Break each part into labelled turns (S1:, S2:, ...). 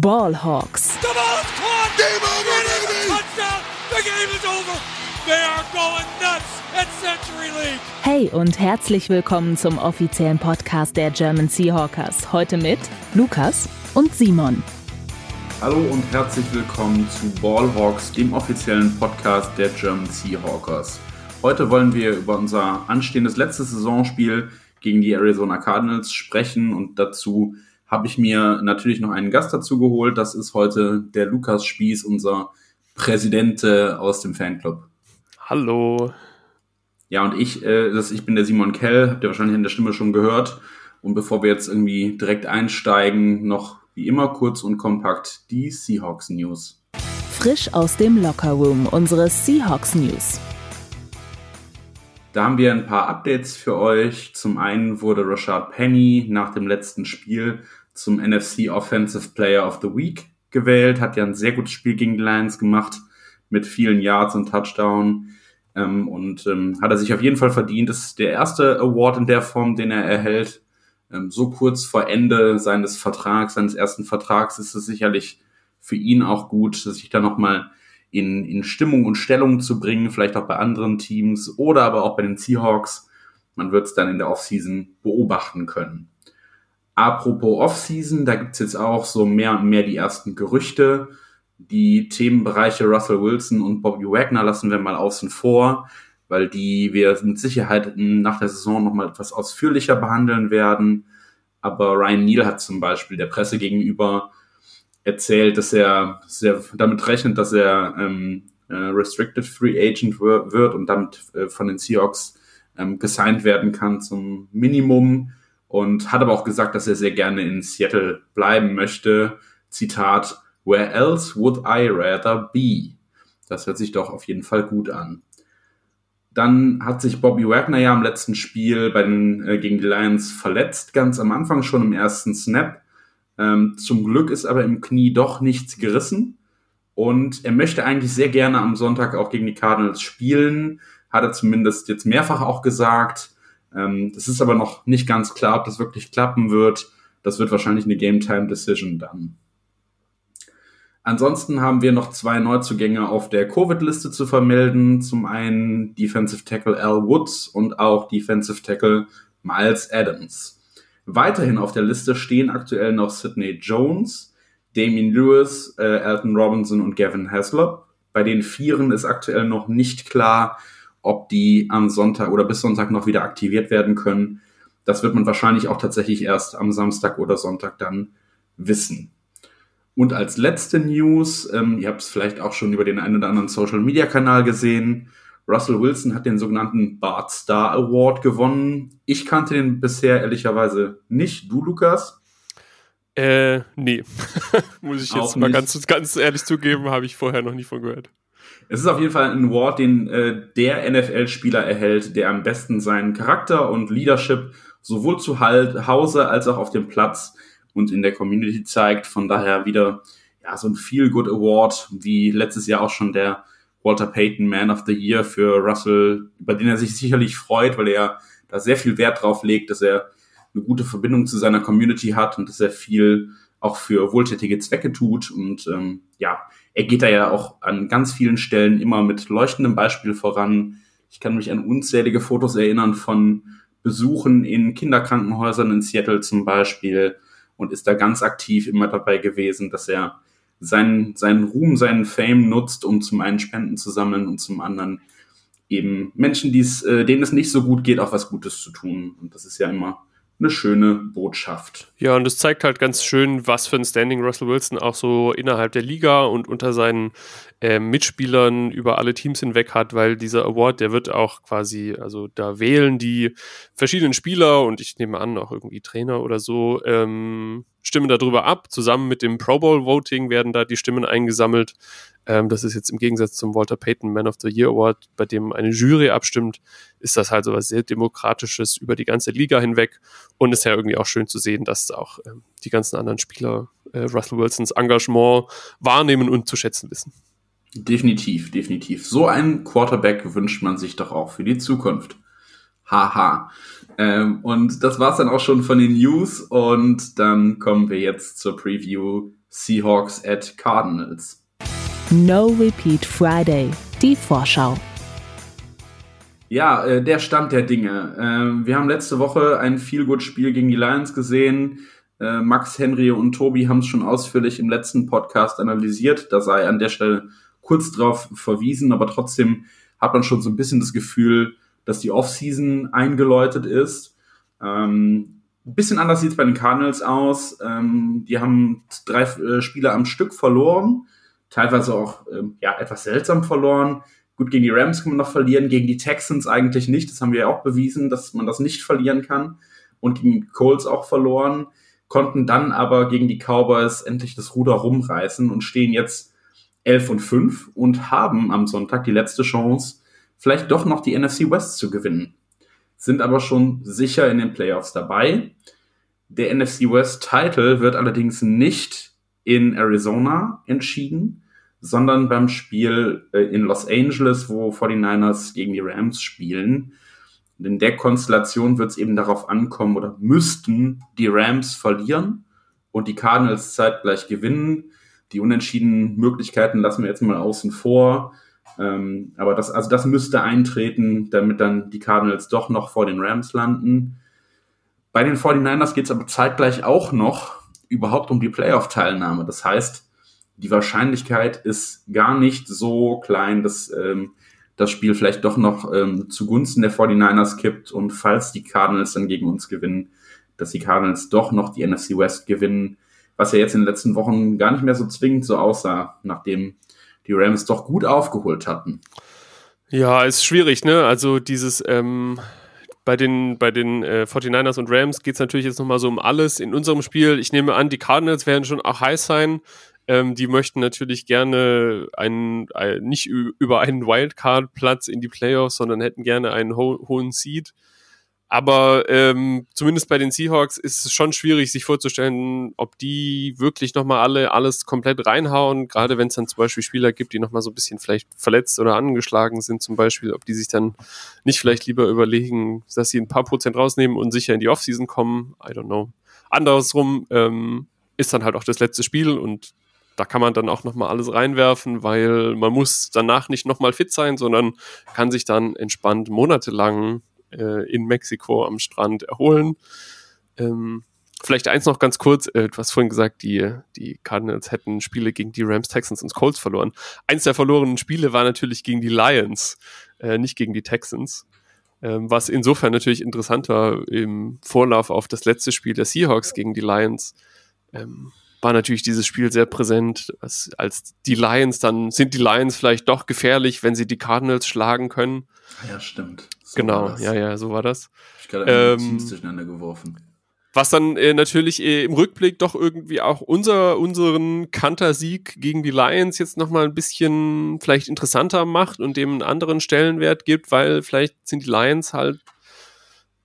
S1: Ballhawks. Hey und herzlich willkommen zum offiziellen Podcast der German Seahawkers. Heute mit Lukas und Simon.
S2: Hallo und herzlich willkommen zu Ballhawks, dem offiziellen Podcast der German Seahawkers. Heute wollen wir über unser anstehendes letztes Saisonspiel gegen die Arizona Cardinals sprechen und dazu habe ich mir natürlich noch einen Gast dazu geholt. Das ist heute der Lukas Spieß, unser Präsident aus dem Fanclub.
S3: Hallo.
S2: Ja, und ich, äh, das, ich bin der Simon Kell, habt ihr wahrscheinlich in der Stimme schon gehört. Und bevor wir jetzt irgendwie direkt einsteigen, noch wie immer kurz und kompakt die Seahawks News.
S1: Frisch aus dem Lockerroom, unsere Seahawks News.
S2: Da haben wir ein paar Updates für euch. Zum einen wurde Rashad Penny nach dem letzten Spiel zum NFC Offensive Player of the Week gewählt, hat ja ein sehr gutes Spiel gegen die Lions gemacht mit vielen Yards und Touchdown. Ähm, und ähm, hat er sich auf jeden Fall verdient. Das ist der erste Award in der Form, den er erhält. Ähm, so kurz vor Ende seines Vertrags, seines ersten Vertrags, ist es sicherlich für ihn auch gut, sich da nochmal in, in Stimmung und Stellung zu bringen, vielleicht auch bei anderen Teams oder aber auch bei den Seahawks. Man wird es dann in der Offseason beobachten können. Apropos Offseason, da gibt's jetzt auch so mehr und mehr die ersten Gerüchte. Die Themenbereiche Russell Wilson und Bobby Wagner lassen wir mal außen vor, weil die wir mit Sicherheit nach der Saison nochmal etwas ausführlicher behandeln werden. Aber Ryan Neal hat zum Beispiel der Presse gegenüber erzählt, dass er sehr damit rechnet, dass er ähm, äh, Restricted Free Agent wird und damit äh, von den Seahawks ähm, gesigned werden kann zum Minimum und hat aber auch gesagt, dass er sehr gerne in Seattle bleiben möchte. Zitat, Where else would I rather be? Das hört sich doch auf jeden Fall gut an. Dann hat sich Bobby Wagner ja im letzten Spiel bei den, äh, gegen die Lions verletzt, ganz am Anfang schon im ersten Snap. Ähm, zum Glück ist aber im Knie doch nichts gerissen. Und er möchte eigentlich sehr gerne am Sonntag auch gegen die Cardinals spielen. Hat er zumindest jetzt mehrfach auch gesagt. Ähm, das ist aber noch nicht ganz klar, ob das wirklich klappen wird. Das wird wahrscheinlich eine Game Time Decision dann. Ansonsten haben wir noch zwei Neuzugänge auf der Covid-Liste zu vermelden. Zum einen Defensive Tackle Al Woods und auch Defensive Tackle Miles Adams. Weiterhin auf der Liste stehen aktuell noch Sidney Jones, Damien Lewis, äh, Alton Robinson und Gavin Haslop. Bei den Vieren ist aktuell noch nicht klar, ob die am Sonntag oder bis Sonntag noch wieder aktiviert werden können. Das wird man wahrscheinlich auch tatsächlich erst am Samstag oder Sonntag dann wissen. Und als letzte News, ähm, ihr habt es vielleicht auch schon über den einen oder anderen Social-Media-Kanal gesehen, Russell Wilson hat den sogenannten Bart Star Award gewonnen. Ich kannte den bisher ehrlicherweise nicht. Du, Lukas?
S3: Äh, nee. Muss ich jetzt mal ganz, ganz ehrlich zugeben, habe ich vorher noch nie von gehört.
S2: Es ist auf jeden Fall ein Award, den äh, der NFL-Spieler erhält, der am besten seinen Charakter und Leadership sowohl zu Hause als auch auf dem Platz und in der Community zeigt. Von daher wieder ja so ein Feel Good Award, wie letztes Jahr auch schon der Walter Payton Man of the Year für Russell, über den er sich sicherlich freut, weil er da sehr viel Wert drauf legt, dass er eine gute Verbindung zu seiner Community hat und dass er viel auch für wohltätige Zwecke tut. Und ähm, ja, er geht da ja auch an ganz vielen Stellen immer mit leuchtendem Beispiel voran. Ich kann mich an unzählige Fotos erinnern von Besuchen in Kinderkrankenhäusern in Seattle zum Beispiel und ist da ganz aktiv immer dabei gewesen, dass er seinen, seinen Ruhm, seinen Fame nutzt, um zum einen Spenden zu sammeln und zum anderen eben Menschen, die's, äh, denen es nicht so gut geht, auch was Gutes zu tun. Und das ist ja immer eine schöne Botschaft.
S3: Ja, und es zeigt halt ganz schön, was für ein Standing Russell Wilson auch so innerhalb der Liga und unter seinen äh, Mitspielern über alle Teams hinweg hat, weil dieser Award, der wird auch quasi, also da wählen die verschiedenen Spieler und ich nehme an, auch irgendwie Trainer oder so, ähm, stimmen darüber ab. Zusammen mit dem Pro Bowl Voting werden da die Stimmen eingesammelt. Ähm, das ist jetzt im Gegensatz zum Walter Payton Man of the Year Award, bei dem eine Jury abstimmt, ist das halt so was sehr Demokratisches über die ganze Liga hinweg. Und ist ja irgendwie auch schön zu sehen, dass auch ähm, die ganzen anderen Spieler äh, Russell Wilsons Engagement wahrnehmen und zu schätzen wissen.
S2: Definitiv, definitiv. So einen Quarterback wünscht man sich doch auch für die Zukunft. Haha. Ähm, und das war's dann auch schon von den News und dann kommen wir jetzt zur Preview Seahawks at Cardinals.
S1: No Repeat Friday, die Vorschau.
S2: Ja, äh, der Stand der Dinge. Äh, wir haben letzte Woche ein viel gut Spiel gegen die Lions gesehen. Äh, Max, Henry und Tobi haben es schon ausführlich im letzten Podcast analysiert. Da sei an der Stelle kurz drauf verwiesen, aber trotzdem hat man schon so ein bisschen das Gefühl, dass die Offseason eingeläutet ist. Ähm, ein bisschen anders sieht es bei den Cardinals aus. Ähm, die haben drei äh, Spiele am Stück verloren, teilweise auch ähm, ja, etwas seltsam verloren. Gut, gegen die Rams kann man noch verlieren, gegen die Texans eigentlich nicht. Das haben wir ja auch bewiesen, dass man das nicht verlieren kann. Und gegen die Colts auch verloren, konnten dann aber gegen die Cowboys endlich das Ruder rumreißen und stehen jetzt 11 und 5 und haben am Sonntag die letzte Chance, vielleicht doch noch die NFC West zu gewinnen sind aber schon sicher in den Playoffs dabei. Der NFC West Title wird allerdings nicht in Arizona entschieden, sondern beim Spiel äh, in Los Angeles, wo 49ers gegen die Rams spielen. in der Konstellation wird es eben darauf ankommen oder müssten die Rams verlieren und die Cardinals zeitgleich gewinnen. Die unentschiedenen Möglichkeiten lassen wir jetzt mal außen vor. Ähm, aber das, also das müsste eintreten, damit dann die Cardinals doch noch vor den Rams landen. Bei den 49ers geht es aber zeitgleich auch noch überhaupt um die Playoff-Teilnahme. Das heißt, die Wahrscheinlichkeit ist gar nicht so klein, dass ähm, das Spiel vielleicht doch noch ähm, zugunsten der 49ers kippt und falls die Cardinals dann gegen uns gewinnen, dass die Cardinals doch noch die NFC West gewinnen, was ja jetzt in den letzten Wochen gar nicht mehr so zwingend so aussah, nachdem die Rams doch gut aufgeholt hatten.
S3: Ja, ist schwierig, ne? Also dieses, ähm, bei den, bei den äh, 49ers und Rams geht es natürlich jetzt nochmal so um alles in unserem Spiel. Ich nehme an, die Cardinals werden schon auch heiß sein. Ähm, die möchten natürlich gerne einen, ein, nicht über einen Wildcard-Platz in die Playoffs, sondern hätten gerne einen ho hohen Seed. Aber ähm, zumindest bei den Seahawks ist es schon schwierig, sich vorzustellen, ob die wirklich nochmal alle alles komplett reinhauen. Gerade wenn es dann zum Beispiel Spieler gibt, die nochmal so ein bisschen vielleicht verletzt oder angeschlagen sind, zum Beispiel, ob die sich dann nicht vielleicht lieber überlegen, dass sie ein paar Prozent rausnehmen und sicher in die Offseason kommen. I don't know. Andersrum ähm, ist dann halt auch das letzte Spiel und da kann man dann auch nochmal alles reinwerfen, weil man muss danach nicht nochmal fit sein, sondern kann sich dann entspannt monatelang äh, in Mexiko am Strand erholen. Ähm, vielleicht eins noch ganz kurz, äh, du hast vorhin gesagt, die, die Cardinals hätten Spiele gegen die Rams, Texans und Colts verloren. Eins der verlorenen Spiele war natürlich gegen die Lions, äh, nicht gegen die Texans. Ähm, was insofern natürlich interessant war im Vorlauf auf das letzte Spiel der Seahawks gegen die Lions. Ähm, war natürlich dieses Spiel sehr präsent. Als, als die Lions, dann sind die Lions vielleicht doch gefährlich, wenn sie die Cardinals schlagen können.
S2: Ja, stimmt.
S3: So genau, ja, ja, so war das.
S2: Ich gerade ähm, durcheinander geworfen.
S3: Was dann äh, natürlich äh, im Rückblick doch irgendwie auch unser, unseren Kantersieg gegen die Lions jetzt nochmal ein bisschen vielleicht interessanter macht und dem einen anderen Stellenwert gibt, weil vielleicht sind die Lions halt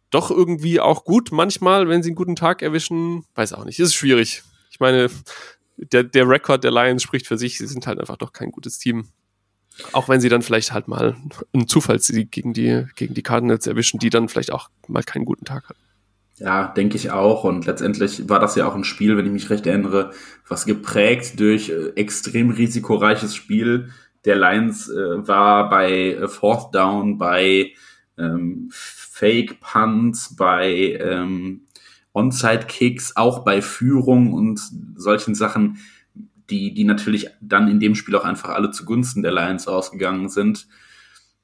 S3: doch irgendwie auch gut manchmal, wenn sie einen guten Tag erwischen. Weiß auch nicht, ist schwierig. Ich meine, der, der Rekord der Lions spricht für sich, sie sind halt einfach doch kein gutes Team. Auch wenn sie dann vielleicht halt mal einen Zufallssieg gegen die, gegen die Cardinals erwischen, die dann vielleicht auch mal keinen guten Tag hatten.
S2: Ja, denke ich auch. Und letztendlich war das ja auch ein Spiel, wenn ich mich recht erinnere, was geprägt durch äh, extrem risikoreiches Spiel. Der Lions äh, war bei äh, Fourth Down, bei ähm, Fake Punts, bei ähm, Onside Kicks, auch bei Führung und solchen Sachen die, die natürlich dann in dem Spiel auch einfach alle zugunsten der Lions ausgegangen sind.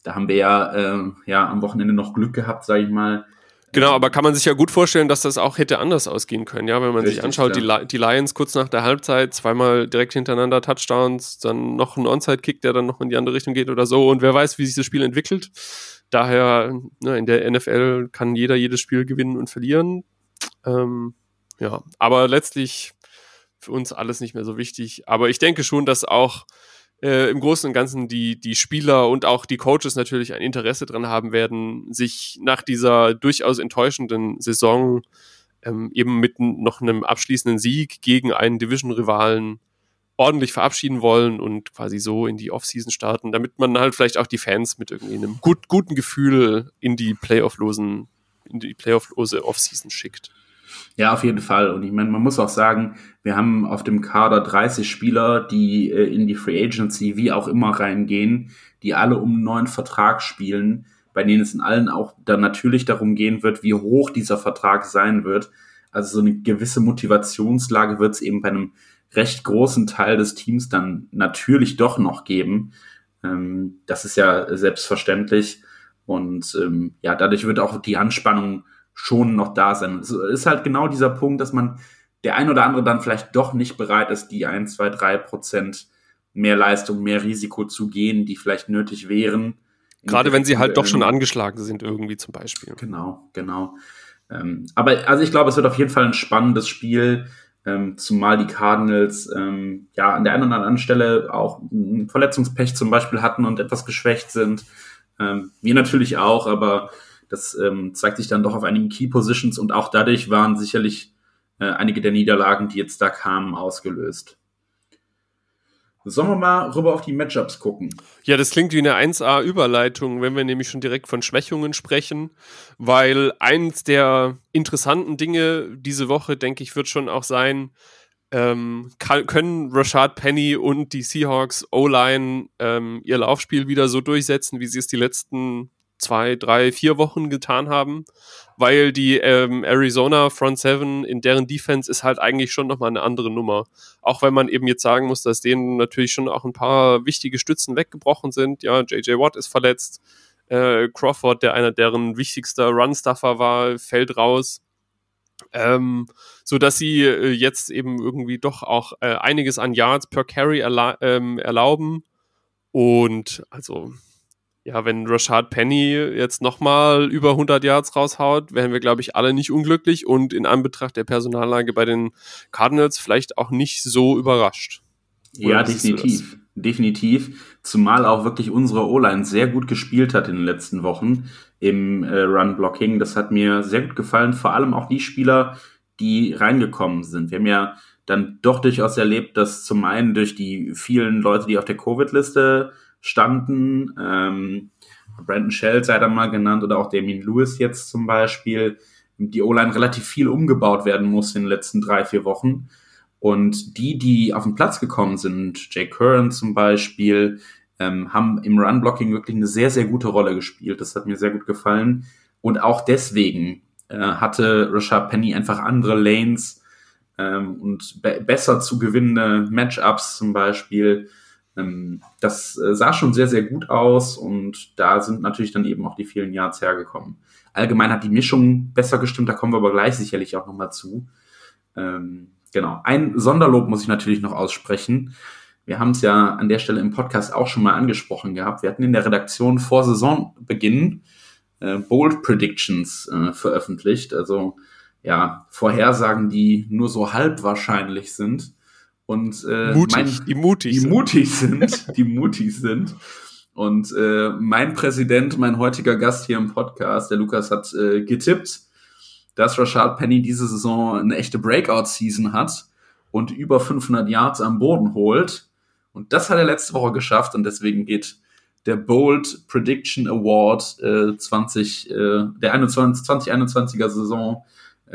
S2: Da haben wir ja, äh, ja am Wochenende noch Glück gehabt, sage ich mal.
S3: Genau, aber kann man sich ja gut vorstellen, dass das auch hätte anders ausgehen können, ja, wenn man Richtig, sich anschaut, ja. die, die Lions kurz nach der Halbzeit, zweimal direkt hintereinander Touchdowns, dann noch ein Onside-Kick, der dann noch in die andere Richtung geht oder so und wer weiß, wie sich das Spiel entwickelt. Daher, ne, in der NFL kann jeder jedes Spiel gewinnen und verlieren. Ähm, ja, aber letztlich für uns alles nicht mehr so wichtig. Aber ich denke schon, dass auch äh, im Großen und Ganzen die, die Spieler und auch die Coaches natürlich ein Interesse dran haben werden, sich nach dieser durchaus enttäuschenden Saison ähm, eben mit noch einem abschließenden Sieg gegen einen Division-Rivalen ordentlich verabschieden wollen und quasi so in die Offseason starten, damit man halt vielleicht auch die Fans mit irgendwie einem gut, guten Gefühl in die Playoff-losen, in die Playoff-lose Offseason schickt.
S2: Ja, auf jeden Fall. Und ich meine, man muss auch sagen, wir haben auf dem Kader 30 Spieler, die äh, in die Free Agency wie auch immer reingehen, die alle um einen neuen Vertrag spielen, bei denen es in allen auch dann natürlich darum gehen wird, wie hoch dieser Vertrag sein wird. Also so eine gewisse Motivationslage wird es eben bei einem recht großen Teil des Teams dann natürlich doch noch geben. Ähm, das ist ja selbstverständlich. Und ähm, ja, dadurch wird auch die Anspannung schon noch da sein. Es ist halt genau dieser Punkt, dass man der ein oder andere dann vielleicht doch nicht bereit ist, die ein, zwei, drei Prozent mehr Leistung, mehr Risiko zu gehen, die vielleicht nötig wären.
S3: Gerade wenn sie halt doch schon angeschlagen sind, irgendwie zum Beispiel.
S2: Genau, genau. Ähm, aber also ich glaube, es wird auf jeden Fall ein spannendes Spiel, ähm, zumal die Cardinals ähm, ja an der einen oder anderen Stelle auch ein Verletzungspech zum Beispiel hatten und etwas geschwächt sind. Ähm, wir natürlich auch, aber das ähm, zeigt sich dann doch auf einigen Key Positions und auch dadurch waren sicherlich äh, einige der Niederlagen, die jetzt da kamen, ausgelöst. Sollen wir mal rüber auf die Matchups gucken?
S3: Ja, das klingt wie eine 1A-Überleitung, wenn wir nämlich schon direkt von Schwächungen sprechen, weil eins der interessanten Dinge diese Woche, denke ich, wird schon auch sein, ähm, können Rashad Penny und die Seahawks O-Line ähm, ihr Laufspiel wieder so durchsetzen, wie sie es die letzten zwei, drei, vier Wochen getan haben, weil die ähm, Arizona Front Seven in deren Defense ist halt eigentlich schon nochmal eine andere Nummer. Auch wenn man eben jetzt sagen muss, dass denen natürlich schon auch ein paar wichtige Stützen weggebrochen sind. Ja, JJ Watt ist verletzt. Äh, Crawford, der einer deren wichtigster Run-Stuffer war, fällt raus. Ähm, so dass sie äh, jetzt eben irgendwie doch auch äh, einiges an Yards per Carry erla ähm, erlauben. Und also ja, wenn Rashad Penny jetzt nochmal über 100 Yards raushaut, wären wir, glaube ich, alle nicht unglücklich und in Anbetracht der Personallage bei den Cardinals vielleicht auch nicht so überrascht.
S2: Oder ja, definitiv. Definitiv. Zumal auch wirklich unsere O-Line sehr gut gespielt hat in den letzten Wochen im äh, Run-Blocking. Das hat mir sehr gut gefallen. Vor allem auch die Spieler, die reingekommen sind. Wir haben ja dann doch durchaus erlebt, dass zum einen durch die vielen Leute, die auf der Covid-Liste standen. Ähm, Brandon Shell sei da mal genannt oder auch Damien Lewis jetzt zum Beispiel. Die O-Line relativ viel umgebaut werden muss in den letzten drei, vier Wochen. Und die, die auf den Platz gekommen sind, Jay Curran zum Beispiel, ähm, haben im Run-Blocking wirklich eine sehr, sehr gute Rolle gespielt. Das hat mir sehr gut gefallen. Und auch deswegen äh, hatte Rashad Penny einfach andere Lanes ähm, und be besser zu gewinnende Matchups zum Beispiel. Ähm, das äh, sah schon sehr, sehr gut aus und da sind natürlich dann eben auch die vielen Yards hergekommen. Allgemein hat die Mischung besser gestimmt, da kommen wir aber gleich sicherlich auch nochmal zu. Ähm, genau. Ein Sonderlob muss ich natürlich noch aussprechen. Wir haben es ja an der Stelle im Podcast auch schon mal angesprochen gehabt. Wir hatten in der Redaktion vor Saisonbeginn äh, Bold Predictions äh, veröffentlicht. Also ja, Vorhersagen, die nur so halb wahrscheinlich sind und äh,
S3: mutig, mein, die mutig
S2: die sind. mutig sind, die mutig sind. Und äh, mein Präsident, mein heutiger Gast hier im Podcast, der Lukas, hat äh, getippt, dass Rashad Penny diese Saison eine echte Breakout-Season hat und über 500 Yards am Boden holt. Und das hat er letzte Woche geschafft und deswegen geht der Bold Prediction Award äh, 20, äh, der 21, 2021er Saison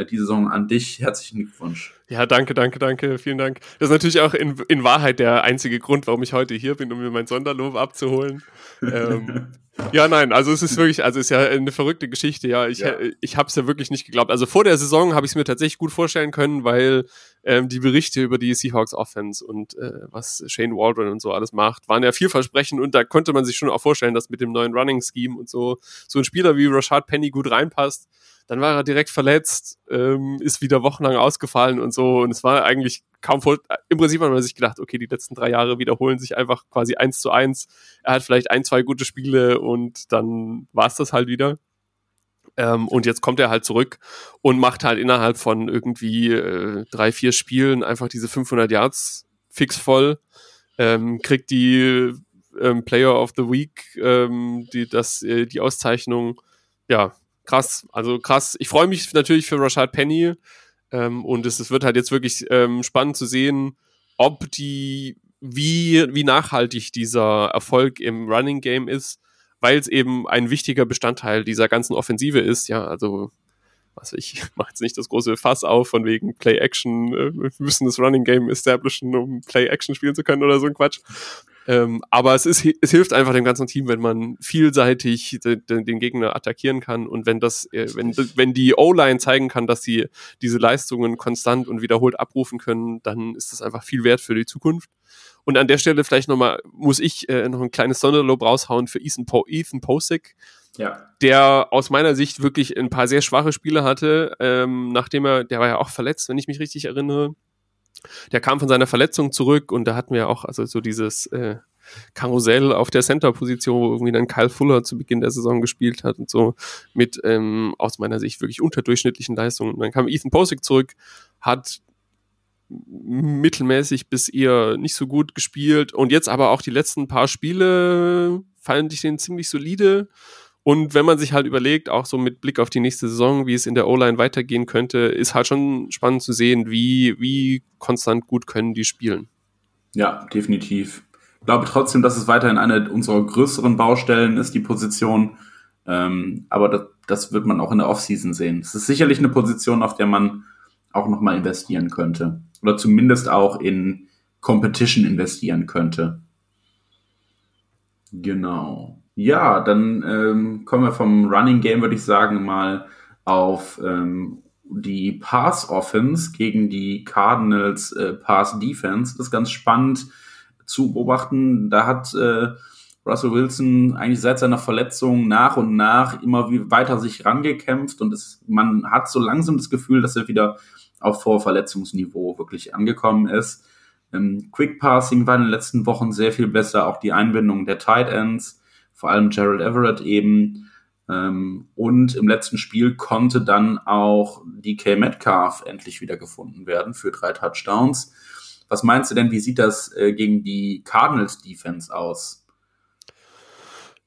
S2: die Saison an dich. Herzlichen Glückwunsch.
S3: Ja, danke, danke, danke. Vielen Dank. Das ist natürlich auch in, in Wahrheit der einzige Grund, warum ich heute hier bin, um mir mein Sonderlob abzuholen. ähm, ja, nein, also es ist wirklich, also es ist ja eine verrückte Geschichte, ja. Ich, ja. ich habe es ja wirklich nicht geglaubt. Also vor der Saison habe ich es mir tatsächlich gut vorstellen können, weil ähm, die Berichte über die Seahawks Offense und äh, was Shane Waldron und so alles macht, waren ja vielversprechend und da konnte man sich schon auch vorstellen, dass mit dem neuen Running Scheme und so so ein Spieler wie Rashad Penny gut reinpasst. Dann war er direkt verletzt, ähm, ist wieder wochenlang ausgefallen und so. Und es war eigentlich kaum voll. Im Prinzip hat man sich gedacht, okay, die letzten drei Jahre wiederholen sich einfach quasi eins zu eins. Er hat vielleicht ein, zwei gute Spiele und dann war es das halt wieder. Ähm, und jetzt kommt er halt zurück und macht halt innerhalb von irgendwie äh, drei, vier Spielen einfach diese 500 Yards fix voll. Ähm, kriegt die ähm, Player of the Week, ähm, die, das, äh, die Auszeichnung. Ja, krass. Also krass. Ich freue mich natürlich für Rashad Penny. Ähm, und es, es, wird halt jetzt wirklich ähm, spannend zu sehen, ob die, wie, wie nachhaltig dieser Erfolg im Running Game ist, weil es eben ein wichtiger Bestandteil dieser ganzen Offensive ist. Ja, also was ich mache jetzt nicht das große Fass auf von wegen Play Action, äh, wir müssen das Running Game establishen, um Play Action spielen zu können oder so ein Quatsch. Ähm, aber es, ist, es hilft einfach dem ganzen Team, wenn man vielseitig de, de, den Gegner attackieren kann und wenn das, äh, wenn, wenn die O-Line zeigen kann, dass sie diese Leistungen konstant und wiederholt abrufen können, dann ist das einfach viel wert für die Zukunft. Und an der Stelle vielleicht nochmal, muss ich äh, noch ein kleines Sonderlob raushauen für Ethan, po Ethan Posick, ja. der aus meiner Sicht wirklich ein paar sehr schwache Spiele hatte, ähm, nachdem er, der war ja auch verletzt, wenn ich mich richtig erinnere, der kam von seiner Verletzung zurück und da hatten wir auch also so dieses äh, Karussell auf der Center-Position, wo irgendwie dann Kyle Fuller zu Beginn der Saison gespielt hat und so mit ähm, aus meiner Sicht wirklich unterdurchschnittlichen Leistungen. Und dann kam Ethan Posick zurück, hat mittelmäßig bis eher nicht so gut gespielt und jetzt aber auch die letzten paar Spiele fand ich den ziemlich solide und wenn man sich halt überlegt, auch so mit Blick auf die nächste Saison, wie es in der O-Line weitergehen könnte, ist halt schon spannend zu sehen, wie, wie konstant gut können die spielen.
S2: Ja, definitiv. Ich glaube trotzdem, dass es weiterhin eine unserer größeren Baustellen ist, die Position. Ähm, aber das, das wird man auch in der Offseason sehen. Es ist sicherlich eine Position, auf der man auch nochmal investieren könnte. Oder zumindest auch in Competition investieren könnte. Genau. Ja, dann ähm, kommen wir vom Running Game, würde ich sagen, mal auf ähm, die Pass Offense gegen die Cardinals äh, Pass Defense. Das ist ganz spannend zu beobachten. Da hat äh, Russell Wilson eigentlich seit seiner Verletzung nach und nach immer weiter sich rangekämpft und es, man hat so langsam das Gefühl, dass er wieder auf Vorverletzungsniveau wirklich angekommen ist. Ähm, Quick Passing war in den letzten Wochen sehr viel besser, auch die Einbindung der Tight Ends vor allem Gerald Everett eben. Ähm, und im letzten Spiel konnte dann auch DK Metcalf endlich wieder gefunden werden für drei Touchdowns. Was meinst du denn, wie sieht das äh, gegen die Cardinals Defense aus?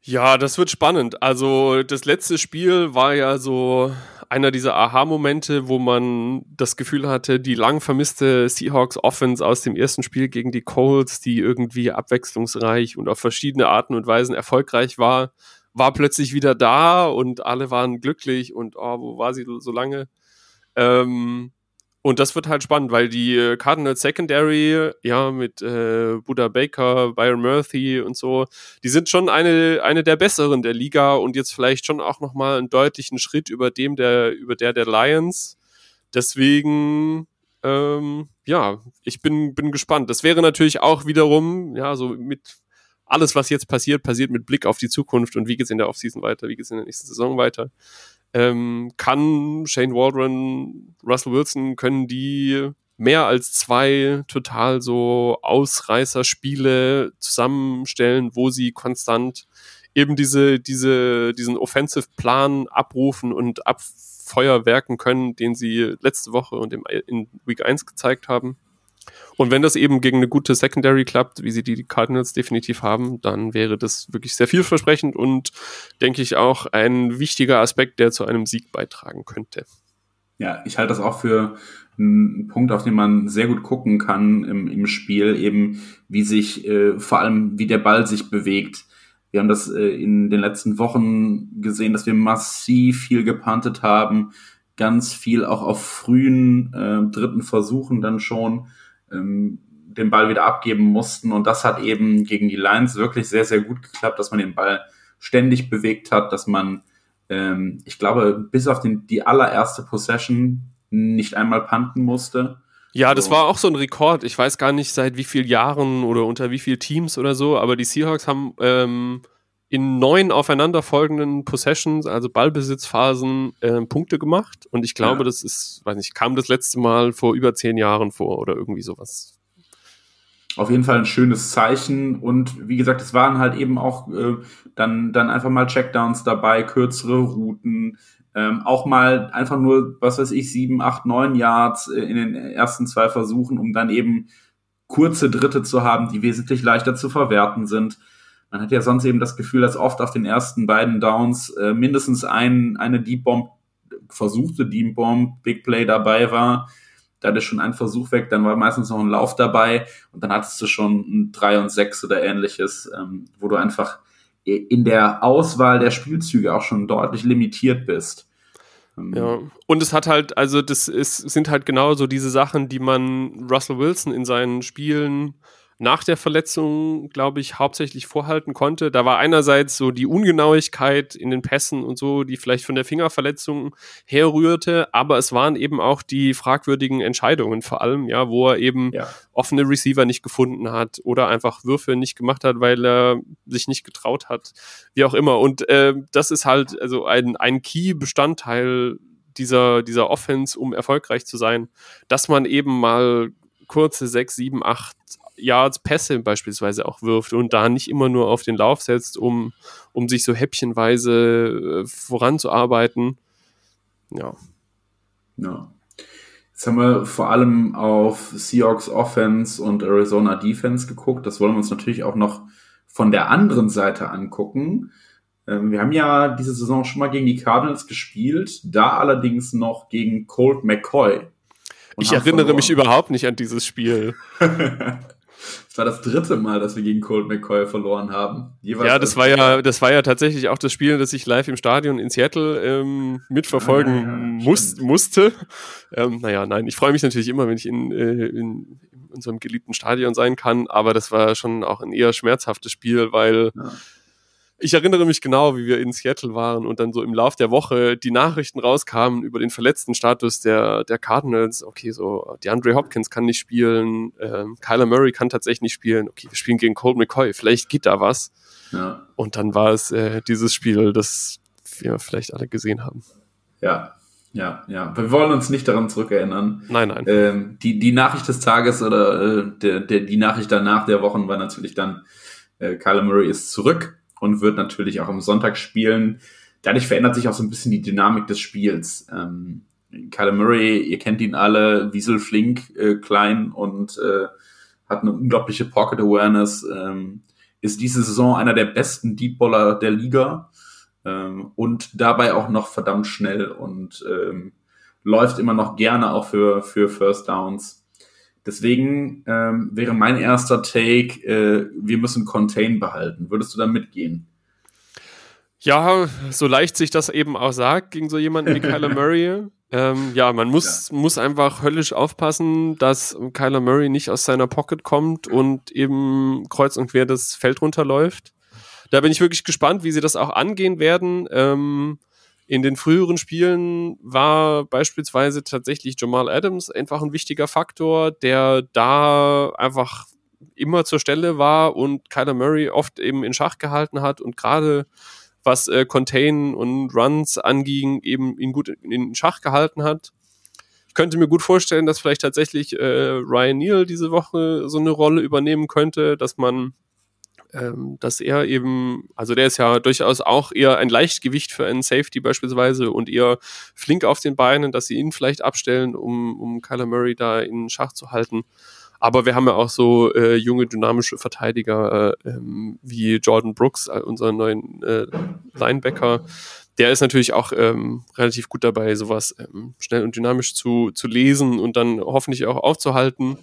S3: Ja, das wird spannend. Also das letzte Spiel war ja so einer dieser Aha-Momente, wo man das Gefühl hatte, die lang vermisste Seahawks Offense aus dem ersten Spiel gegen die Colts, die irgendwie abwechslungsreich und auf verschiedene Arten und Weisen erfolgreich war, war plötzlich wieder da und alle waren glücklich und oh, wo war sie so lange? Ähm, und das wird halt spannend, weil die äh, Cardinals Secondary, ja, mit äh, Buda Baker, Byron Murphy und so, die sind schon eine, eine der besseren der Liga und jetzt vielleicht schon auch nochmal einen deutlichen Schritt über dem der, über der der Lions. Deswegen, ähm, ja, ich bin, bin gespannt. Das wäre natürlich auch wiederum, ja, so mit alles, was jetzt passiert, passiert mit Blick auf die Zukunft und wie geht es in der Offseason weiter, wie geht es in der nächsten Saison weiter ähm, kann Shane Waldron, Russell Wilson, können die mehr als zwei total so Ausreißerspiele zusammenstellen, wo sie konstant eben diese, diese, diesen Offensive-Plan abrufen und abfeuerwerken können, den sie letzte Woche und im, in Week 1 gezeigt haben. Und wenn das eben gegen eine gute Secondary klappt, wie sie die Cardinals definitiv haben, dann wäre das wirklich sehr vielversprechend und denke ich auch ein wichtiger Aspekt, der zu einem Sieg beitragen könnte.
S2: Ja, ich halte das auch für einen Punkt, auf den man sehr gut gucken kann im, im Spiel, eben wie sich, äh, vor allem wie der Ball sich bewegt. Wir haben das äh, in den letzten Wochen gesehen, dass wir massiv viel gepantet haben, ganz viel auch auf frühen äh, dritten Versuchen dann schon ähm, den Ball wieder abgeben mussten. Und das hat eben gegen die Lions wirklich sehr, sehr gut geklappt, dass man den Ball ständig bewegt hat, dass man, ähm, ich glaube, bis auf den, die allererste Possession nicht einmal panten musste.
S3: Ja, das war auch so ein Rekord. Ich weiß gar nicht, seit wie vielen Jahren oder unter wie vielen Teams oder so, aber die Seahawks haben ähm, in neun aufeinanderfolgenden Possessions, also Ballbesitzphasen, äh, Punkte gemacht. Und ich glaube, ja. das ist, weiß nicht, kam das letzte Mal vor über zehn Jahren vor oder irgendwie sowas.
S2: Auf jeden Fall ein schönes Zeichen. Und wie gesagt, es waren halt eben auch äh, dann, dann einfach mal Checkdowns dabei, kürzere Routen, ähm, auch mal einfach nur, was weiß ich, sieben, acht, neun Yards äh, in den ersten zwei Versuchen, um dann eben kurze Dritte zu haben, die wesentlich leichter zu verwerten sind. Man hat ja sonst eben das Gefühl, dass oft auf den ersten beiden Downs äh, mindestens ein, eine Deep Bomb, versuchte Deep Bomb, Big Play dabei war. Da hatte schon ein Versuch weg, dann war meistens noch ein Lauf dabei und dann hattest du schon ein 3 und 6 oder ähnliches, ähm, wo du einfach in der Auswahl der Spielzüge auch schon deutlich limitiert bist.
S3: Ähm, ja, und es hat halt, also das ist, sind halt genau so diese Sachen, die man Russell Wilson in seinen Spielen nach der Verletzung, glaube ich, hauptsächlich vorhalten konnte. Da war einerseits so die Ungenauigkeit in den Pässen und so, die vielleicht von der Fingerverletzung herrührte, aber es waren eben auch die fragwürdigen Entscheidungen vor allem, ja, wo er eben ja. offene Receiver nicht gefunden hat oder einfach Würfe nicht gemacht hat, weil er sich nicht getraut hat, wie auch immer. Und äh, das ist halt also ein, ein Key-Bestandteil dieser, dieser Offense, um erfolgreich zu sein, dass man eben mal kurze sechs, sieben, acht Yards Pässe beispielsweise auch wirft und da nicht immer nur auf den Lauf setzt, um, um sich so häppchenweise äh, voranzuarbeiten. Ja.
S2: Ja. Jetzt haben wir vor allem auf Seahawks Offense und Arizona Defense geguckt. Das wollen wir uns natürlich auch noch von der anderen Seite angucken. Ähm, wir haben ja diese Saison schon mal gegen die Cardinals gespielt, da allerdings noch gegen Colt McCoy.
S3: Ich erinnere verloren. mich überhaupt nicht an dieses Spiel.
S2: Es war das dritte Mal, dass wir gegen Colt McCoy verloren haben.
S3: Jeweils ja, das war ja, das war ja tatsächlich auch das Spiel, das ich live im Stadion in Seattle ähm, mitverfolgen ja, ja, muss, musste. Ähm, naja, nein, ich freue mich natürlich immer, wenn ich in, äh, in, unserem geliebten Stadion sein kann, aber das war schon auch ein eher schmerzhaftes Spiel, weil ja ich erinnere mich genau, wie wir in Seattle waren und dann so im Lauf der Woche die Nachrichten rauskamen über den verletzten Status der, der Cardinals. Okay, so, die Andre Hopkins kann nicht spielen, ähm, Kyler Murray kann tatsächlich nicht spielen. Okay, wir spielen gegen Colt McCoy, vielleicht geht da was. Ja. Und dann war es äh, dieses Spiel, das wir vielleicht alle gesehen haben.
S2: Ja, ja, ja. Wir wollen uns nicht daran zurückerinnern.
S3: Nein, nein.
S2: Ähm, die, die Nachricht des Tages oder äh, der, der, die Nachricht danach der Wochen war natürlich dann, äh, Kyler Murray ist zurück und wird natürlich auch am Sonntag spielen. Dadurch verändert sich auch so ein bisschen die Dynamik des Spiels. Ähm, Kyler Murray, ihr kennt ihn alle, Wiesel flink, äh, klein und äh, hat eine unglaubliche Pocket Awareness. Ähm, ist diese Saison einer der besten Deep Baller der Liga ähm, und dabei auch noch verdammt schnell und ähm, läuft immer noch gerne auch für, für First Downs. Deswegen ähm, wäre mein erster Take, äh, wir müssen Contain behalten. Würdest du da mitgehen?
S3: Ja, so leicht sich das eben auch sagt gegen so jemanden wie Kyler Murray. Ähm, ja, man muss, ja. muss einfach höllisch aufpassen, dass Kyler Murray nicht aus seiner Pocket kommt und eben kreuz und quer das Feld runterläuft. Da bin ich wirklich gespannt, wie sie das auch angehen werden. Ähm, in den früheren Spielen war beispielsweise tatsächlich Jamal Adams einfach ein wichtiger Faktor, der da einfach immer zur Stelle war und Kyler Murray oft eben in Schach gehalten hat und gerade was äh, Contain und Runs anging, eben ihn gut in Schach gehalten hat. Ich könnte mir gut vorstellen, dass vielleicht tatsächlich äh, Ryan Neal diese Woche so eine Rolle übernehmen könnte, dass man ähm, dass er eben, also der ist ja durchaus auch eher ein Leichtgewicht für einen Safety beispielsweise und eher flink auf den Beinen, dass sie ihn vielleicht abstellen, um, um Kyler Murray da in Schach zu halten. Aber wir haben ja auch so äh, junge, dynamische Verteidiger äh, ähm, wie Jordan Brooks, äh, unseren neuen äh, Linebacker. Der ist natürlich auch ähm, relativ gut dabei, sowas ähm, schnell und dynamisch zu, zu lesen und dann hoffentlich auch aufzuhalten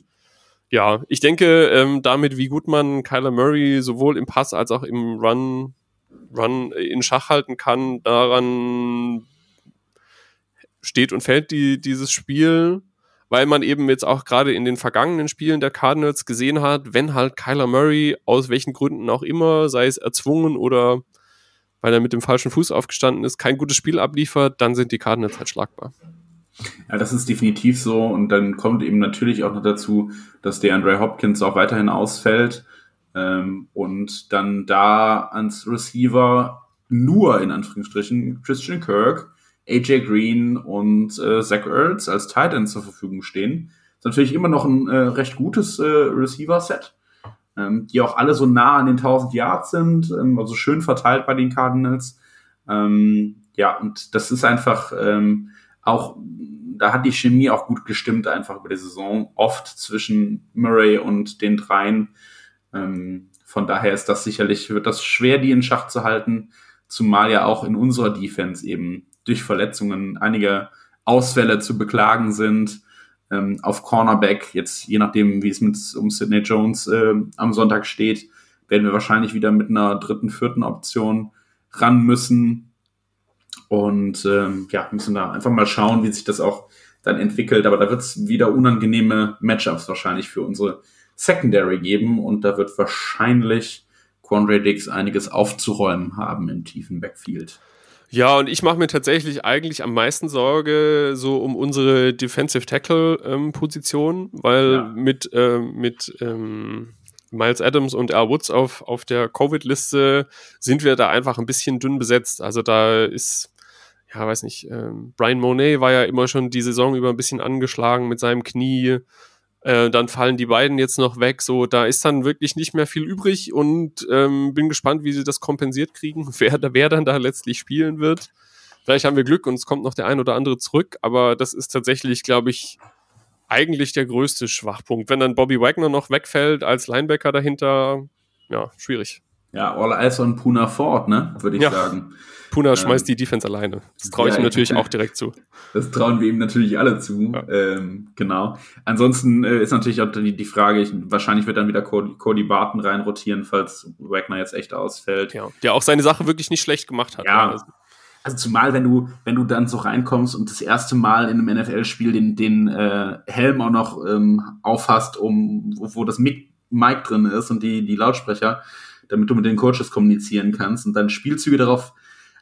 S3: ja, ich denke, ähm, damit, wie gut man Kyler Murray sowohl im Pass als auch im Run, Run in Schach halten kann, daran steht und fällt die, dieses Spiel, weil man eben jetzt auch gerade in den vergangenen Spielen der Cardinals gesehen hat, wenn halt Kyler Murray aus welchen Gründen auch immer, sei es erzwungen oder weil er mit dem falschen Fuß aufgestanden ist, kein gutes Spiel abliefert, dann sind die Cardinals halt schlagbar.
S2: Ja, das ist definitiv so. Und dann kommt eben natürlich auch noch dazu, dass der Andre Hopkins auch weiterhin ausfällt ähm, und dann da ans Receiver nur in Anführungsstrichen Christian Kirk, AJ Green und äh, Zach Ertz als Titan zur Verfügung stehen. Ist natürlich immer noch ein äh, recht gutes äh, Receiver-Set, ähm, die auch alle so nah an den 1000 Yards sind, ähm, also schön verteilt bei den Cardinals. Ähm, ja, und das ist einfach ähm, auch, da hat die Chemie auch gut gestimmt einfach über die Saison, oft zwischen Murray und den dreien. Ähm, von daher ist das sicherlich, wird das schwer, die in Schach zu halten, zumal ja auch in unserer Defense eben durch Verletzungen einige Ausfälle zu beklagen sind. Ähm, auf Cornerback, jetzt je nachdem, wie es mit um Sidney Jones äh, am Sonntag steht, werden wir wahrscheinlich wieder mit einer dritten, vierten Option ran müssen. Und ähm, ja, müssen da einfach mal schauen, wie sich das auch dann entwickelt. Aber da wird es wieder unangenehme Matchups wahrscheinlich für unsere Secondary geben und da wird wahrscheinlich Quandre Dix einiges aufzuräumen haben im tiefen Backfield.
S3: Ja, und ich mache mir tatsächlich eigentlich am meisten Sorge so um unsere Defensive Tackle ähm, weil ja. mit, äh, mit ähm, Miles Adams und Al Woods auf, auf der Covid-Liste sind wir da einfach ein bisschen dünn besetzt. Also da ist, ja, weiß nicht, ähm, Brian Monet war ja immer schon die Saison über ein bisschen angeschlagen mit seinem Knie. Äh, dann fallen die beiden jetzt noch weg. So, da ist dann wirklich nicht mehr viel übrig und ähm, bin gespannt, wie sie das kompensiert kriegen, wer, wer dann da letztlich spielen wird. Vielleicht haben wir Glück und es kommt noch der ein oder andere zurück, aber das ist tatsächlich, glaube ich, eigentlich der größte Schwachpunkt. Wenn dann Bobby Wagner noch wegfällt als Linebacker dahinter, ja, schwierig.
S2: Ja, All Eyes on Puna Ford, ne, würde ich ja. sagen.
S3: Puna ähm, schmeißt die Defense alleine. Das traue ich ja, ihm natürlich auch direkt zu.
S2: Das trauen wir ihm natürlich alle zu. Ja. Ähm, genau. Ansonsten äh, ist natürlich auch die, die Frage, ich, wahrscheinlich wird dann wieder Cody, Cody Barton reinrotieren, falls Wagner jetzt echt ausfällt.
S3: Ja, der auch seine Sache wirklich nicht schlecht gemacht hat.
S2: Ja, also. Also zumal, wenn du, wenn du dann so reinkommst und das erste Mal in einem NFL-Spiel den, den äh, Helm auch noch ähm, aufhast, um, wo, wo das Mic, Mic drin ist und die, die Lautsprecher, damit du mit den Coaches kommunizieren kannst und dann Spielzüge darauf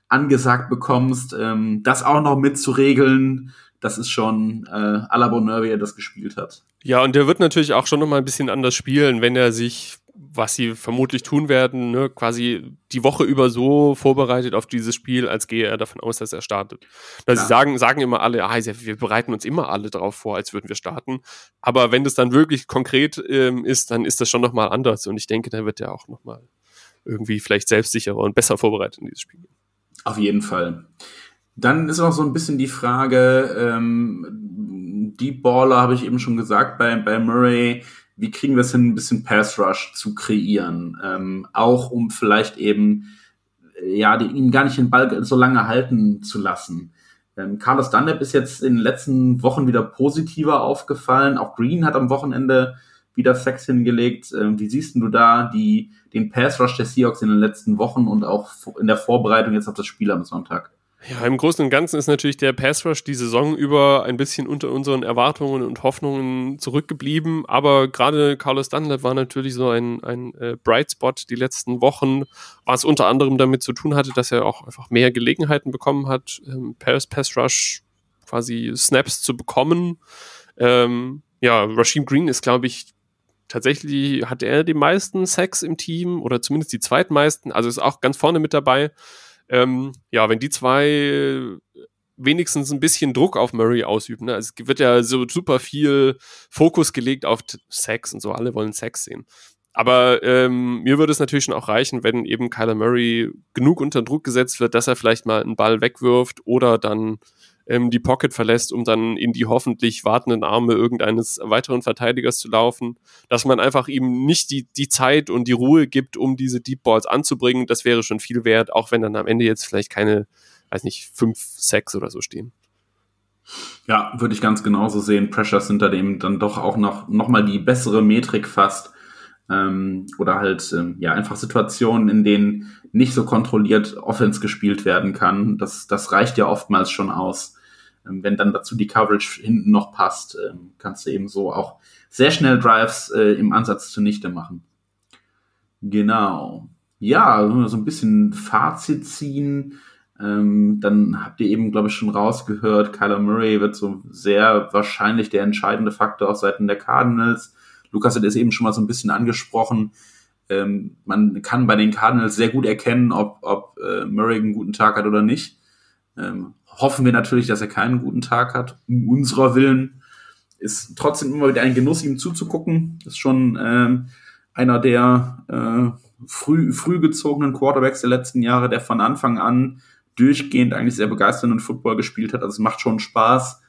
S2: angesagt bekommst, ähm, das auch noch mitzuregeln, das ist schon äh, à la Bonheur, wie er das gespielt hat.
S3: Ja, und der wird natürlich auch schon noch mal ein bisschen anders spielen, wenn er sich was sie vermutlich tun werden, ne, quasi die Woche über so vorbereitet auf dieses Spiel, als gehe er davon aus, dass er startet. Also sie sagen, sagen immer alle, ah, wir bereiten uns immer alle darauf vor, als würden wir starten. Aber wenn das dann wirklich konkret ähm, ist, dann ist das schon nochmal anders. Und ich denke, dann wird er auch nochmal irgendwie vielleicht selbstsicherer und besser vorbereitet in dieses Spiel.
S2: Auf jeden Fall. Dann ist auch so ein bisschen die Frage, ähm, Deep Baller habe ich eben schon gesagt bei, bei Murray, wie kriegen wir es hin, ein bisschen Pass Rush zu kreieren? Ähm, auch um vielleicht eben, äh, ja, die, ihn gar nicht den Ball so lange halten zu lassen. Ähm, Carlos Dunlap ist jetzt in den letzten Wochen wieder positiver aufgefallen. Auch Green hat am Wochenende wieder Sex hingelegt. Ähm, wie siehst du da die, den Pass Rush der Seahawks in den letzten Wochen und auch in der Vorbereitung jetzt auf das Spiel am Sonntag?
S3: Ja, im Großen und Ganzen ist natürlich der Pass Rush die Saison über ein bisschen unter unseren Erwartungen und Hoffnungen zurückgeblieben. Aber gerade Carlos Dunlap war natürlich so ein, ein äh, Bright Spot die letzten Wochen, was unter anderem damit zu tun hatte, dass er auch einfach mehr Gelegenheiten bekommen hat, ähm, Pass, Pass Rush quasi Snaps zu bekommen. Ähm, ja, Rashim Green ist, glaube ich, tatsächlich hat er die meisten Sacks im Team oder zumindest die zweitmeisten, also ist auch ganz vorne mit dabei. Ähm, ja, wenn die zwei wenigstens ein bisschen Druck auf Murray ausüben. Ne? Also es wird ja so super viel Fokus gelegt auf Sex und so. Alle wollen Sex sehen. Aber ähm, mir würde es natürlich schon auch reichen, wenn eben Kyler Murray genug unter Druck gesetzt wird, dass er vielleicht mal einen Ball wegwirft oder dann ähm, die Pocket verlässt, um dann in die hoffentlich wartenden Arme irgendeines weiteren Verteidigers zu laufen, dass man einfach ihm nicht die, die Zeit und die Ruhe gibt, um diese Deep Balls anzubringen, das wäre schon viel wert, auch wenn dann am Ende jetzt vielleicht keine, weiß nicht, fünf, sechs oder so stehen.
S2: Ja, würde ich ganz genauso sehen. Pressures sind da dem dann doch auch noch, noch mal die bessere Metrik fast. Ähm, oder halt, ähm, ja, einfach Situationen, in denen nicht so kontrolliert Offense gespielt werden kann. Das, das reicht ja oftmals schon aus. Ähm, wenn dann dazu die Coverage hinten noch passt, ähm, kannst du eben so auch sehr schnell Drives äh, im Ansatz zunichte machen. Genau. Ja, so ein bisschen Fazit ziehen. Ähm, dann habt ihr eben, glaube ich, schon rausgehört, Kyler Murray wird so sehr wahrscheinlich der entscheidende Faktor auf Seiten der Cardinals. Lukas hat es eben schon mal so ein bisschen angesprochen. Ähm, man kann bei den Cardinals sehr gut erkennen, ob, ob äh, Murray einen guten Tag hat oder nicht. Ähm, hoffen wir natürlich, dass er keinen guten Tag hat, um unserer Willen. Ist trotzdem immer wieder ein Genuss, ihm zuzugucken. Ist schon ähm, einer der äh, früh, früh gezogenen Quarterbacks der letzten Jahre, der von Anfang an durchgehend eigentlich sehr begeisternden Football gespielt hat. Also es macht schon Spaß.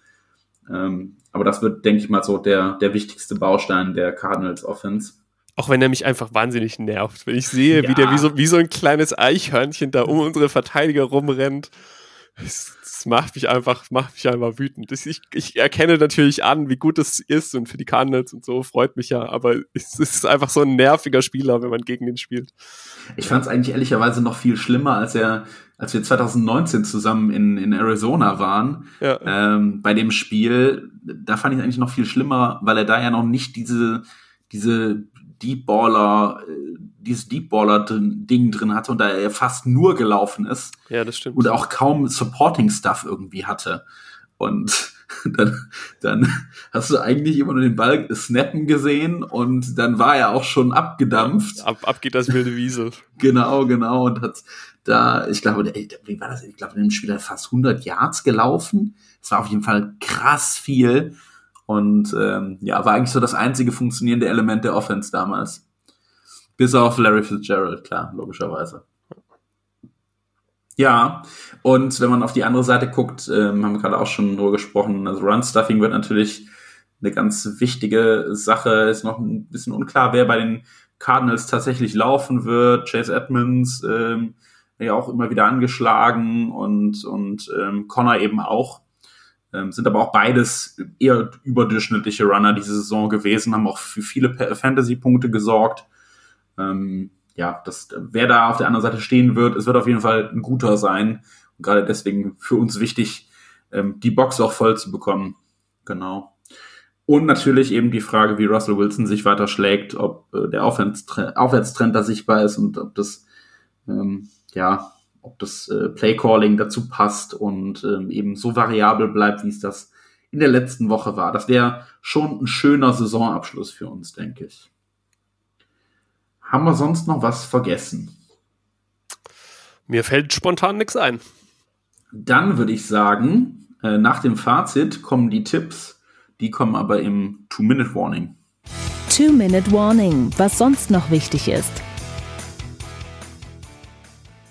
S2: Ähm, aber das wird, denke ich mal, so der, der wichtigste Baustein der Cardinals Offense.
S3: Auch wenn er mich einfach wahnsinnig nervt. Wenn ich sehe, ja. wie der wie so, wie so ein kleines Eichhörnchen da um unsere Verteidiger rumrennt. Das, das macht mich einfach, macht mich einfach wütend. Ich, ich erkenne natürlich an, wie gut es ist und für die Cardinals und so freut mich ja, aber es ist einfach so ein nerviger Spieler, wenn man gegen ihn spielt.
S2: Ich fand es eigentlich ehrlicherweise noch viel schlimmer, als er als wir 2019 zusammen in, in Arizona waren, ja. ähm, bei dem Spiel, da fand ich eigentlich noch viel schlimmer, weil er da ja noch nicht diese, diese Deep Baller, äh, dieses Deep Baller Ding drin hatte und da er fast nur gelaufen ist.
S3: Ja, das stimmt.
S2: Und auch kaum Supporting Stuff irgendwie hatte. Und dann, dann hast du eigentlich immer nur den Ball snappen gesehen und dann war er auch schon abgedampft.
S3: Ab, ab geht das wilde Wiesel.
S2: genau, genau. Und hat da, ich glaube, wie war das? Ich glaube, in dem Spiel hat fast 100 Yards gelaufen. Es war auf jeden Fall krass viel. Und ähm, ja, war eigentlich so das einzige funktionierende Element der Offense damals. Bis auf Larry Fitzgerald, klar, logischerweise. Ja, und wenn man auf die andere Seite guckt, ähm, haben wir gerade auch schon drüber gesprochen, also Run-Stuffing wird natürlich eine ganz wichtige Sache. Ist noch ein bisschen unklar, wer bei den Cardinals tatsächlich laufen wird. Chase Edmonds ähm, ja auch immer wieder angeschlagen und, und ähm, Connor eben auch. Ähm, sind aber auch beides eher überdurchschnittliche Runner diese Saison gewesen, haben auch für viele Fantasy-Punkte gesorgt. Ähm, ja, das, wer da auf der anderen Seite stehen wird, es wird auf jeden Fall ein guter sein. Und gerade deswegen für uns wichtig, ähm, die Box auch voll zu bekommen. Genau. Und natürlich eben die Frage, wie Russell Wilson sich weiter schlägt, ob äh, der Aufwärtstrend da sichtbar ist und ob das, ähm, ja, ob das äh, Playcalling dazu passt und ähm, eben so variabel bleibt, wie es das in der letzten Woche war. Das wäre schon ein schöner Saisonabschluss für uns, denke ich. Haben wir sonst noch was vergessen?
S3: Mir fällt spontan nichts ein.
S2: Dann würde ich sagen, äh, nach dem Fazit kommen die Tipps, die kommen aber im Two-Minute-Warning.
S1: Two-Minute-Warning, was sonst noch wichtig ist.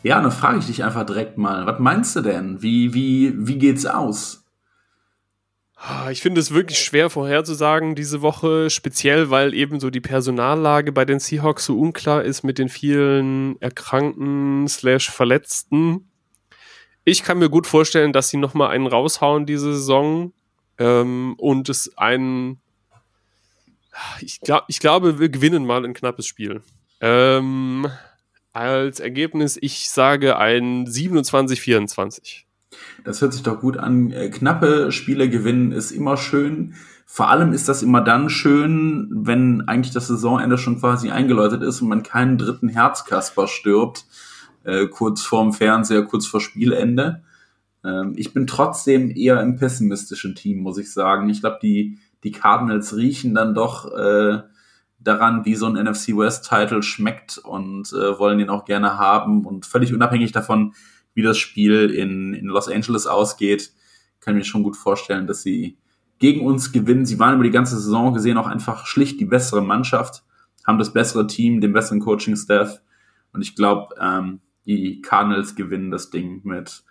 S2: Ja, dann frage ich dich einfach direkt mal, was meinst du denn? Wie, wie, wie geht's aus?
S3: Ah, ich finde es wirklich schwer vorherzusagen diese Woche, speziell weil eben so die Personallage bei den Seahawks so unklar ist mit den vielen Erkrankten slash Verletzten. Ich kann mir gut vorstellen, dass sie nochmal einen raushauen diese Saison ähm, und es ein ich, glaub, ich glaube, wir gewinnen mal ein knappes Spiel. Ähm, als Ergebnis, ich sage ein 27-24.
S2: Das hört sich doch gut an. Äh, knappe Spiele gewinnen ist immer schön. Vor allem ist das immer dann schön, wenn eigentlich das Saisonende schon quasi eingeläutet ist und man keinen dritten Herzkasper stirbt, äh, kurz vorm Fernseher, kurz vor Spielende. Ähm, ich bin trotzdem eher im pessimistischen Team, muss ich sagen. Ich glaube, die, die Cardinals riechen dann doch äh, daran, wie so ein NFC West Title schmeckt und äh, wollen den auch gerne haben und völlig unabhängig davon, wie das Spiel in, in Los Angeles ausgeht, kann ich mir schon gut vorstellen, dass sie gegen uns gewinnen. Sie waren über die ganze Saison gesehen auch einfach schlicht die bessere Mannschaft, haben das bessere Team, den besseren Coaching-Staff. Und ich glaube, ähm, die Cardinals gewinnen das Ding mit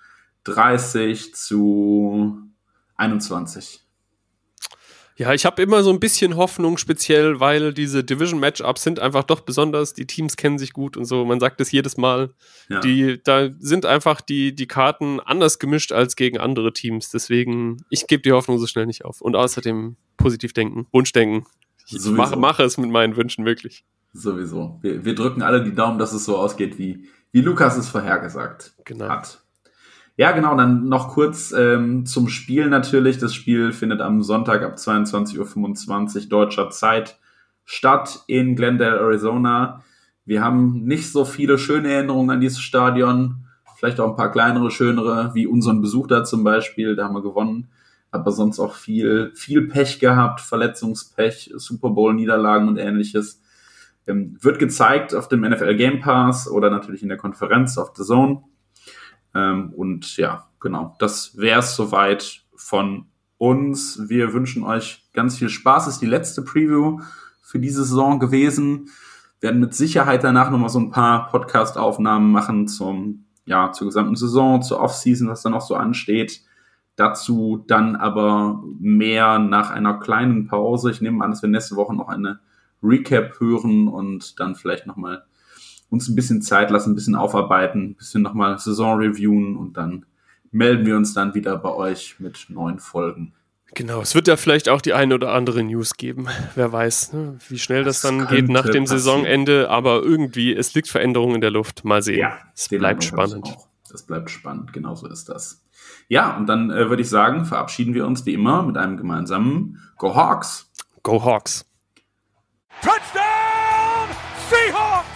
S2: 30 zu 21.
S3: Ja, ich habe immer so ein bisschen Hoffnung, speziell, weil diese Division-Matchups sind einfach doch besonders. Die Teams kennen sich gut und so. Man sagt es jedes Mal. Ja. Die, da sind einfach die, die Karten anders gemischt als gegen andere Teams. Deswegen, ich gebe die Hoffnung so schnell nicht auf. Und außerdem positiv denken, Wunschdenken. Ich mache, mache es mit meinen Wünschen möglich.
S2: Sowieso. Wir, wir drücken alle die Daumen, dass es so ausgeht, wie, wie Lukas es vorhergesagt genau. hat. Ja, genau, dann noch kurz ähm, zum Spiel natürlich. Das Spiel findet am Sonntag ab 22.25 Uhr deutscher Zeit statt in Glendale, Arizona. Wir haben nicht so viele schöne Erinnerungen an dieses Stadion. Vielleicht auch ein paar kleinere, schönere, wie unseren Besuch da zum Beispiel. Da haben wir gewonnen. Aber sonst auch viel, viel Pech gehabt, Verletzungspech, Super Bowl-Niederlagen und ähnliches. Ähm, wird gezeigt auf dem NFL Game Pass oder natürlich in der Konferenz auf The Zone. Ähm, und ja, genau, das wäre es soweit von uns. Wir wünschen euch ganz viel Spaß. Ist die letzte Preview für diese Saison gewesen. Werden mit Sicherheit danach nochmal so ein paar Podcast-Aufnahmen machen zum, ja, zur gesamten Saison, zur Offseason, was da noch so ansteht. Dazu dann aber mehr nach einer kleinen Pause. Ich nehme an, dass wir nächste Woche noch eine Recap hören und dann vielleicht nochmal uns ein bisschen Zeit lassen, ein bisschen aufarbeiten, ein bisschen nochmal Saison reviewen und dann melden wir uns dann wieder bei euch mit neuen Folgen.
S3: Genau, es wird ja vielleicht auch die eine oder andere News geben. Wer weiß, ne, wie schnell das, das dann geht nach dem passieren. Saisonende, aber irgendwie, es liegt Veränderung in der Luft. Mal sehen. Ja, es bleibt spannend.
S2: Das bleibt spannend, genauso ist das. Ja, und dann äh, würde ich sagen, verabschieden wir uns wie immer mit einem gemeinsamen Go Hawks!
S3: Go Hawks!
S1: Touchdown Seahawks!